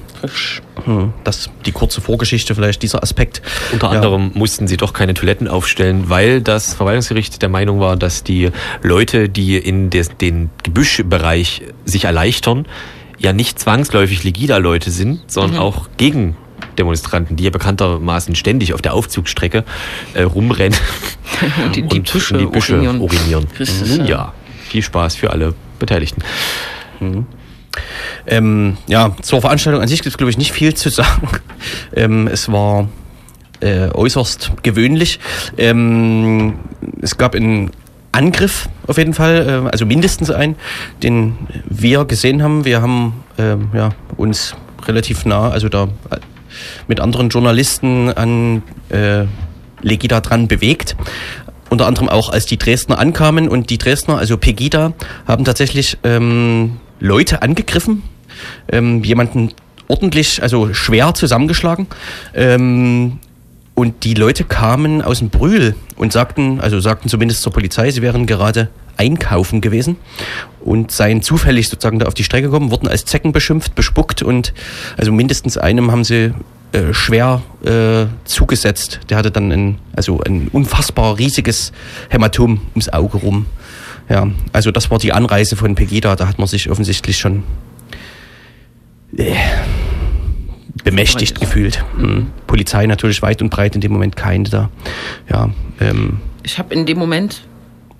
Hm, Das die kurze Vorgeschichte vielleicht dieser Aspekt. Unter Ja. anderem mussten sie doch keine Toiletten aufstellen, weil das Verwaltungsgericht der Meinung war, dass die Leute, die in des, den Gebüschbereich sich erleichtern, ja nicht zwangsläufig Legida-Leute sind, sondern auch gegen Demonstranten, die ja bekanntermaßen ständig auf der Aufzugsstrecke äh, rumrennen [laughs] Und in die Büsche in die Büsche urinieren. urinieren. Richtig, Mhm. ja. ja, viel Spaß für alle Beteiligten. Ähm, ja, zur Veranstaltung an sich gibt es, glaube ich, nicht viel zu sagen. [laughs] Ähm, es war äh, äußerst gewöhnlich. Ähm, es gab einen Angriff auf jeden Fall, äh, also mindestens einen, den wir gesehen haben. Wir haben ähm, ja, uns relativ nah, also da äh, mit anderen Journalisten an äh, Legida dran bewegt. Unter anderem auch, als die Dresdner ankamen. Und die Dresdner, also Pegida, haben tatsächlich ähm, Leute angegriffen, ähm, jemanden ordentlich, also schwer zusammengeschlagen. Ähm, und die Leute kamen aus dem Brühl und sagten, also sagten zumindest zur Polizei, sie wären gerade einkaufen gewesen. Und seien zufällig sozusagen da auf die Strecke gekommen, wurden als Zecken beschimpft, bespuckt. Und also mindestens einem haben sie äh, schwer äh, zugesetzt. Der hatte dann ein, also ein unfassbar riesiges Hämatom ums Auge rum. Ja, also das war die Anreise von Pegida, da hat man sich offensichtlich schon äh, bemächtigt gefühlt. Hm. Polizei natürlich weit und breit in dem Moment keine da. Ja, ähm, Ich habe in dem Moment,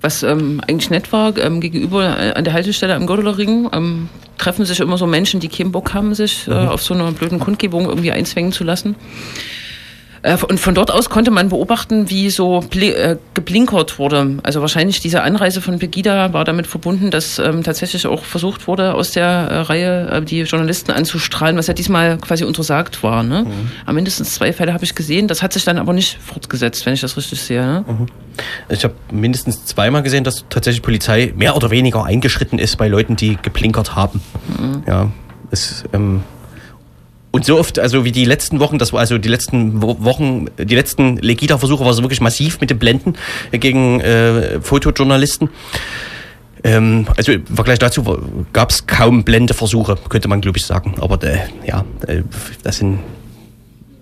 was ähm, eigentlich nett war, ähm, gegenüber äh, an der Haltestelle am Gödelerring, ähm, treffen sich immer so Menschen, die keinen Bock haben, sich äh, auf so einer blöden Kundgebung irgendwie einzwängen zu lassen. Äh, und von dort aus konnte man beobachten, wie so äh, geblinkert wurde. Also wahrscheinlich diese Anreise von Pegida war damit verbunden, dass ähm, tatsächlich auch versucht wurde, aus der äh, Reihe äh, die Journalisten anzustrahlen, was ja diesmal quasi untersagt war. Ne? Aber mindestens zwei Fälle habe ich gesehen. Das hat sich dann aber nicht fortgesetzt, wenn ich das richtig sehe. Ne? ich habe mindestens zweimal gesehen, dass tatsächlich Polizei mehr oder weniger eingeschritten ist bei Leuten, die geblinkert haben. Ja, es, ähm, und so oft, also wie die letzten Wochen, das war also die letzten Wo- Wochen, die letzten Legida-Versuche war so wirklich massiv mit den Blenden gegen äh, Fotojournalisten. Ähm, also im Vergleich dazu gab es kaum Blendeversuche, könnte man glaube ich sagen. Aber äh, ja, äh, das sind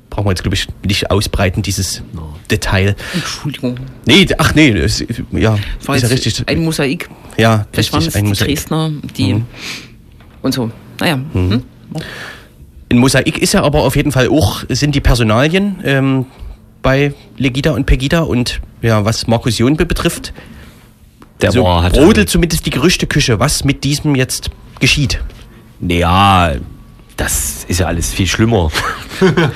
brauchen wir jetzt glaube ich nicht ausbreiten dieses Detail. Entschuldigung. Nee, ach nee, es, ja, Das war ist ja richtig. ein Mosaik. ja, Vielleicht waren richtig, es ein die Mosaik. Dresdner, die Mhm. und so. Naja. Hm? Ein Mosaik ist ja aber auf jeden Fall auch, sind die Personalien ähm, bei Legida und Pegida und ja, was Markus Jonbe betrifft, Der so hat brodelt zumindest die Gerüchteküche, was mit diesem jetzt geschieht. Ja, das ist ja alles viel schlimmer. [laughs]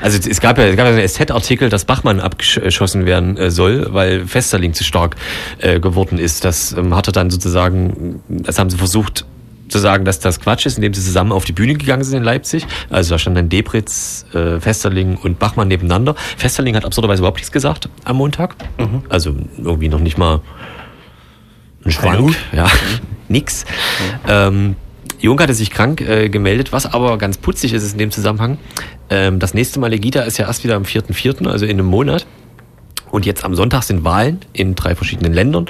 Also es gab ja, es gab ja einen SZ-Artikel, dass Bachmann abgeschossen werden äh, soll, weil Festerling zu stark äh, geworden ist. Das ähm, hat er dann sozusagen, das haben sie versucht zu sagen, dass das Quatsch ist, indem sie zusammen auf die Bühne gegangen sind in Leipzig. Also da standen dann Debritz, äh, Festerling und Bachmann nebeneinander. Festerling hat absurderweise überhaupt nichts gesagt am Montag. Also irgendwie noch nicht mal ein Schwank, ja, [laughs] nix. Ähm, Jung hatte sich krank äh, gemeldet, was aber ganz putzig ist, ist in dem Zusammenhang. Ähm, das nächste Mal Legida ist ja erst wieder am 4.4., also in einem Monat. Und jetzt am Sonntag sind Wahlen in drei verschiedenen Ländern.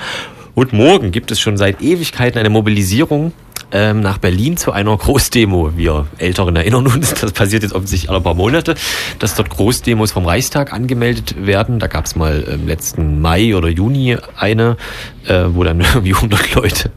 Und morgen gibt es schon seit Ewigkeiten eine Mobilisierung ähm, nach Berlin zu einer Großdemo. Wir Älteren erinnern uns, das passiert jetzt offensichtlich alle paar Monate, dass dort Großdemos vom Reichstag angemeldet werden. Da gab es mal im letzten Mai oder Juni eine, äh, wo dann [laughs] irgendwie 100 Leute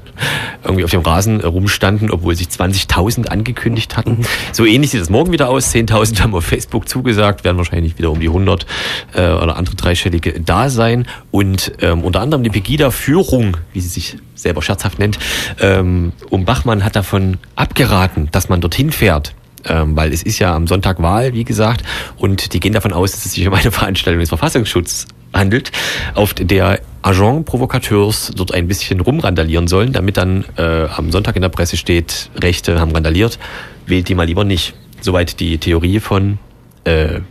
irgendwie auf dem Rasen rumstanden, obwohl sich 20.000 angekündigt hatten. So ähnlich sieht es morgen wieder aus. 10.000 haben auf Facebook zugesagt, werden wahrscheinlich wieder um die 100 äh, oder andere dreistellige da sein. Und ähm, unter anderem die Pegida-Führung, wie sie sich selber scherzhaft nennt, ähm, um Bachmann hat davon abgeraten, dass man dorthin fährt. Ähm, weil es ist ja am Sonntag Wahl, wie gesagt, und die gehen davon aus, dass es sich um eine [laughs] Veranstaltung des Verfassungsschutzes handelt, auf der Agent Provocateurs dort ein bisschen rumrandalieren sollen, damit dann äh, am Sonntag in der Presse steht, Rechte haben randaliert, wählt die mal lieber nicht. Soweit die Theorie von äh,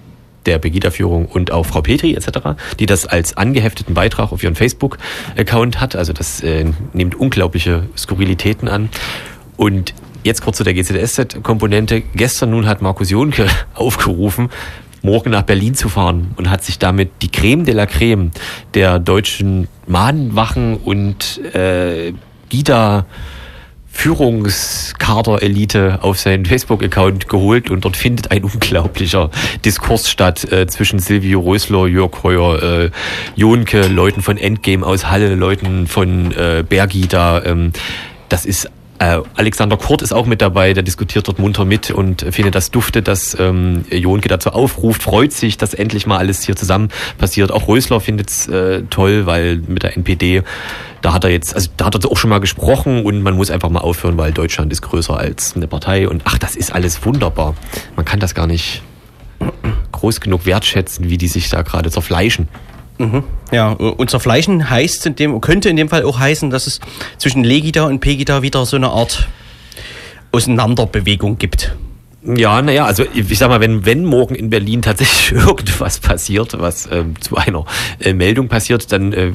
der Pegida-Führung und auch Frau Petri etc., die das als angehefteten Beitrag auf ihren Facebook-Account hat. Also das äh, nimmt unglaubliche Skurrilitäten an. Und jetzt kurz zu der GZSZ-Komponente. Gestern nun hat Markus Jonke [laughs] aufgerufen, morgen nach Berlin zu fahren und hat sich damit die Creme de la Creme der deutschen Mahnwachen und äh, Gida Führungskader-Elite auf seinen Facebook-Account geholt und dort findet ein [laughs] unglaublicher Diskurs statt äh, zwischen Silvio Rösler, Jörg Heuer, äh, Jonke, Leuten von Endgame aus Halle, Leuten von äh, Bergida. Ähm, das ist Alexander Kurt ist auch mit dabei, der diskutiert dort munter mit und findet das dufte, dass ähm, Jonke dazu aufruft, freut sich, dass endlich mal alles hier zusammen passiert. Auch Rösler findet es äh, toll, weil mit der NPD, da hat er jetzt, also da hat er auch schon mal gesprochen und man muss einfach mal aufhören, weil Deutschland ist größer als eine Partei und ach, das ist alles wunderbar. Man kann das gar nicht groß genug wertschätzen, wie die sich da gerade zerfleischen. Ja, und zerfleischen heißt in dem, könnte in dem Fall auch heißen, dass es zwischen Legida und Pegida wieder so eine Art Auseinanderbewegung gibt. Ja, naja, also ich sag mal, wenn, wenn morgen in Berlin tatsächlich [laughs] irgendwas passiert, was ähm, zu einer äh, Meldung passiert, dann äh,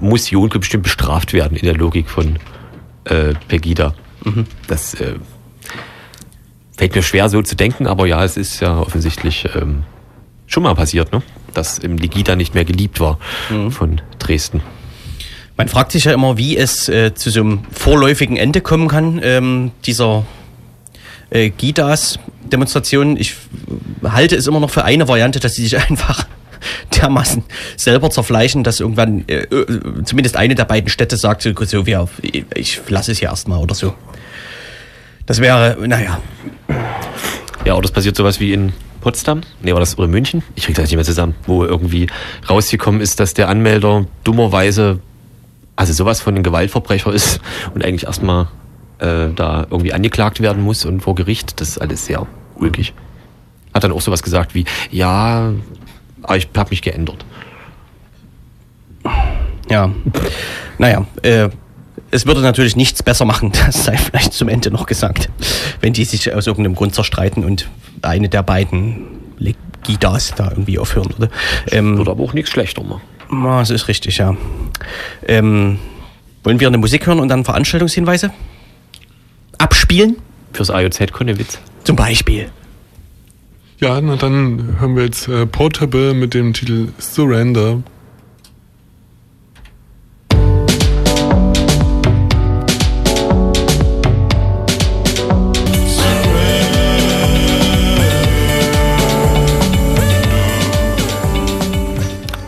muss Jonke bestimmt bestraft werden in der Logik von äh, Pegida. Das äh, fällt mir schwer so zu denken, aber ja, es ist ja offensichtlich ähm, schon mal passiert, ne? Dass im Legida nicht mehr geliebt war von Dresden. Man fragt sich ja immer, wie es äh, zu so einem vorläufigen Ende kommen kann, ähm, dieser äh, Gidas-Demonstration. Ich halte es immer noch für eine Variante, dass sie sich [laughs] einfach dermaßen selber zerfleischen, dass irgendwann äh, äh, zumindest eine der beiden Städte sagt, so, so wir, ich lasse es hier erstmal oder so. Das wäre, naja, Ja, oder es passiert sowas wie in Potsdam, nee, war das oder München? Ich krieg das nicht mehr zusammen, wo irgendwie rausgekommen ist, dass der Anmelder dummerweise, also sowas von ein Gewaltverbrecher ist [laughs] und eigentlich erstmal äh, da irgendwie angeklagt werden muss und vor Gericht. Das ist alles sehr ulkig. Hat dann auch sowas gesagt wie, ja, aber ich habe mich geändert. ja, naja, äh, es würde natürlich nichts besser machen, [laughs] das sei vielleicht zum Ende noch gesagt, wenn die sich aus irgendeinem Grund zerstreiten und eine der beiden Gidas da irgendwie aufhören würde. Ähm, Würde aber auch nichts schlechter machen. Ah, Das ist richtig, ja. Ähm, wollen wir eine Musik hören und dann Veranstaltungshinweise abspielen? Fürs AJZ Konnewitz. Zum Beispiel. Ja, na dann hören wir jetzt äh, Portable mit dem Titel Surrender.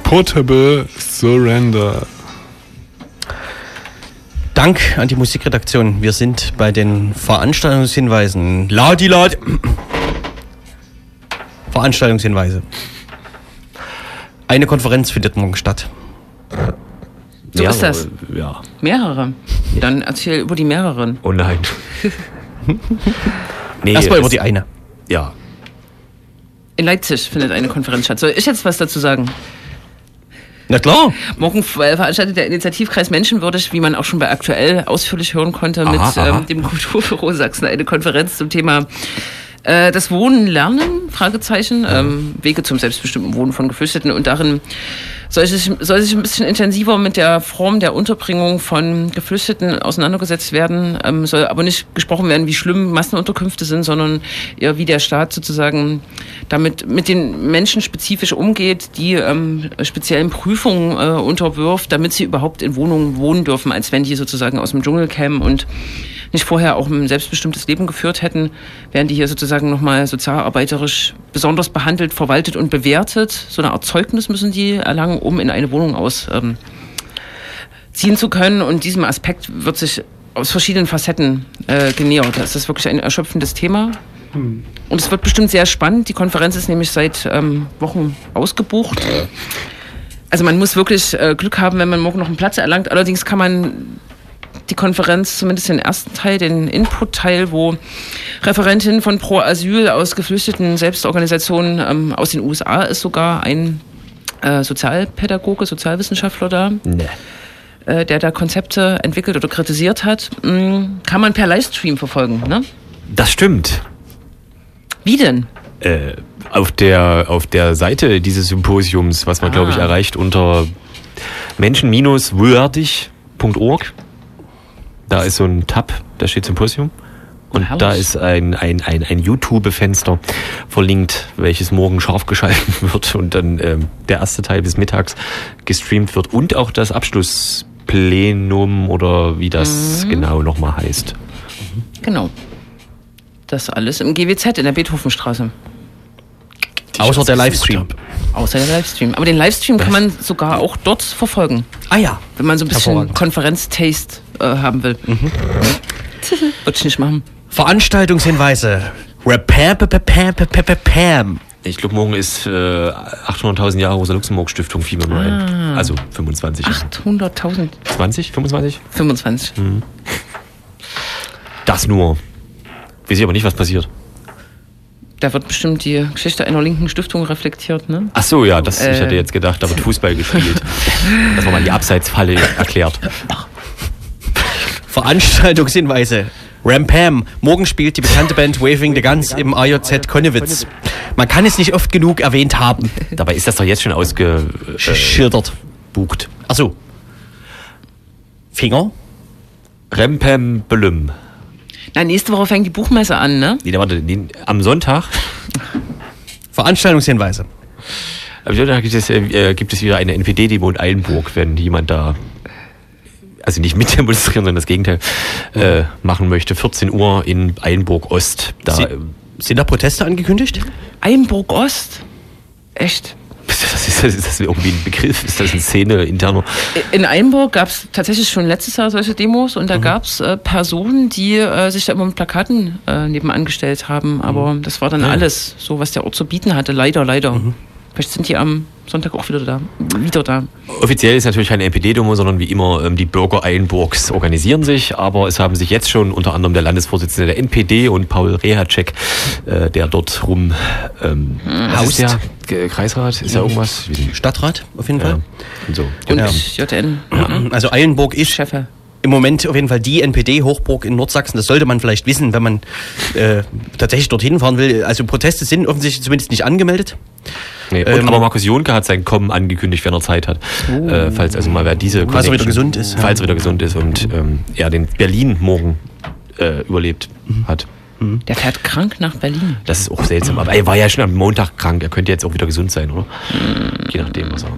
Portable Surrender. Dank an die Musikredaktion. Wir sind bei den Veranstaltungshinweisen. Ladi, ladi. Veranstaltungshinweise. Eine Konferenz findet morgen statt. So ist das. Ja. Mehrere. Dann erzähl über die mehreren. Oh nein. [laughs] nee, Erstmal über die eine. Ja. In Leipzig findet eine Konferenz statt. Soll ich jetzt was dazu sagen? Na klar. Morgen äh, veranstaltet der Initiativkreis Menschenwürdig, wie man auch schon bei aktuell ausführlich hören konnte, Aha, mit aha. ähm, dem Kulturbüro Sachsen eine Konferenz zum Thema äh, das Wohnen, Lernen, Fragezeichen, ähm, Wege zum selbstbestimmten Wohnen von Geflüchteten. Und darin soll sich, soll sich ein bisschen intensiver mit der Form der Unterbringung von Geflüchteten auseinandergesetzt werden, ähm, soll aber nicht gesprochen werden, wie schlimm Massenunterkünfte sind, sondern eher wie der Staat sozusagen damit mit den Menschen spezifisch umgeht, die ähm, speziellen Prüfungen äh, unterwirft, damit sie überhaupt in Wohnungen wohnen dürfen, als wenn die sozusagen aus dem Dschungel kämen und nicht vorher auch ein selbstbestimmtes Leben geführt hätten, werden die hier sozusagen nochmal sozialarbeiterisch besonders behandelt, verwaltet und bewertet. So eine Art Zeugnis müssen die erlangen, um in eine Wohnung aus ähm, zu können. Und diesem Aspekt wird sich aus verschiedenen Facetten äh, genähert. Das ist wirklich ein erschöpfendes Thema. Und es wird bestimmt sehr spannend. Die Konferenz ist nämlich seit ähm, Wochen ausgebucht. Also man muss wirklich äh, Glück haben, wenn man morgen noch einen Platz erlangt. Allerdings kann man die Konferenz, zumindest den ersten Teil, den Input-Teil, wo Referentin von Pro Asyl aus geflüchteten Selbstorganisationen ähm, aus den USA ist sogar ein äh, Sozialpädagoge, Sozialwissenschaftler da, Nee. äh, der da Konzepte entwickelt oder kritisiert hat, mh, kann man per Livestream verfolgen. Ne? Das stimmt. Wie denn? Äh, auf der auf der Seite dieses Symposiums, was man glaube ich Ah. erreicht unter menschen-würdig.org. Da ist so ein Tab, da steht Symposium. Und Herrlich. da ist ein, ein, ein, ein YouTube-Fenster verlinkt, welches morgen scharf geschalten [laughs] wird und dann ähm, der erste Teil bis mittags gestreamt wird und auch das Abschlussplenum oder wie das Mhm. genau nochmal heißt. Genau. Das alles im GWZ in der Beethovenstraße. Außer der Livestream. Außer der Livestream. Aber den Livestream kann man sogar auch dort verfolgen. Ah ja. Wenn man so ein bisschen. Konferenz-Taste äh, haben will. [laughs] Würde ich nicht machen. Veranstaltungshinweise. Pam. Ich glaube, morgen ist äh, 800.000 Jahre Rosa-Luxemburg-Stiftung, nur ein. Also 25. 800.000. 20? 25? 25. Das nur. Weiß ich aber nicht, was passiert. Da wird bestimmt die Geschichte einer linken Stiftung reflektiert, ne? Ach so, ja, das, ich Äh. hatte jetzt gedacht, da wird Fußball gespielt. [laughs] Dass man mal die Abseitsfalle erklärt. Veranstaltungshinweise. Rampam. Morgen spielt die bekannte Band Waving the Guns im AJZ Konnewitz. Man kann es nicht oft genug erwähnt haben. Dabei ist das doch jetzt schon ausgebucht. Schildert. Achso. Finger. Rempem Belüm. Na, nächste Woche fängt die Buchmesse an, ne? Nee, warte, nee, am Sonntag, [laughs] Veranstaltungshinweise. am Sonntag gibt es, äh, gibt es wieder eine NPD-Demo in Eilenburg, wenn jemand da, also nicht mit demonstrieren, sondern das Gegenteil, äh, machen möchte. 14 Uhr in Eilenburg Ost. Da, Sie- äh, Sind da Proteste angekündigt? Einburg Ost. Echt? [laughs] das ist, das ist das irgendwie ein Begriff? Ist das eine Szene interner? In Einburg gab es tatsächlich schon letztes Jahr solche Demos und da gab es äh, Personen, die äh, sich da immer mit Plakaten äh, nebenan gestellt haben. Aber das war dann alles, so was der Ort zu bieten hatte. Leider, leider. Vielleicht sind die am Sonntag auch wieder da. Wieder da. Offiziell ist natürlich keine NPD-Demo, sondern wie immer ähm, die Bürger Eilenburgs organisieren sich. Aber es haben sich jetzt schon unter anderem der Landesvorsitzende der NPD und Paul Rehacek, äh, der dort rum ähm, Haust. ist der? Kreisrat? Ist ja irgendwas? Stadtrat, auf jeden Ja. Fall. Und so. Und Ja. JN. Also Eilenburg ist Chefe. Im Moment auf jeden Fall die NPD-Hochburg in Nordsachsen. Das sollte man vielleicht wissen, wenn man äh, tatsächlich dorthin fahren will. Also Proteste sind offensichtlich zumindest nicht angemeldet. Nee. Und, Ähm, aber Markus Jonke hat sein Kommen angekündigt, wenn er Zeit hat. Äh, falls also mal wer diese Falls er wieder gesund ist, ja. Falls er wieder gesund ist und ähm, er den Berlin morgen äh, überlebt hat. Der fährt krank nach Berlin. Das ist auch seltsam. Aber er war ja schon am Montag krank. Er könnte jetzt auch wieder gesund sein, oder? Je nachdem, was er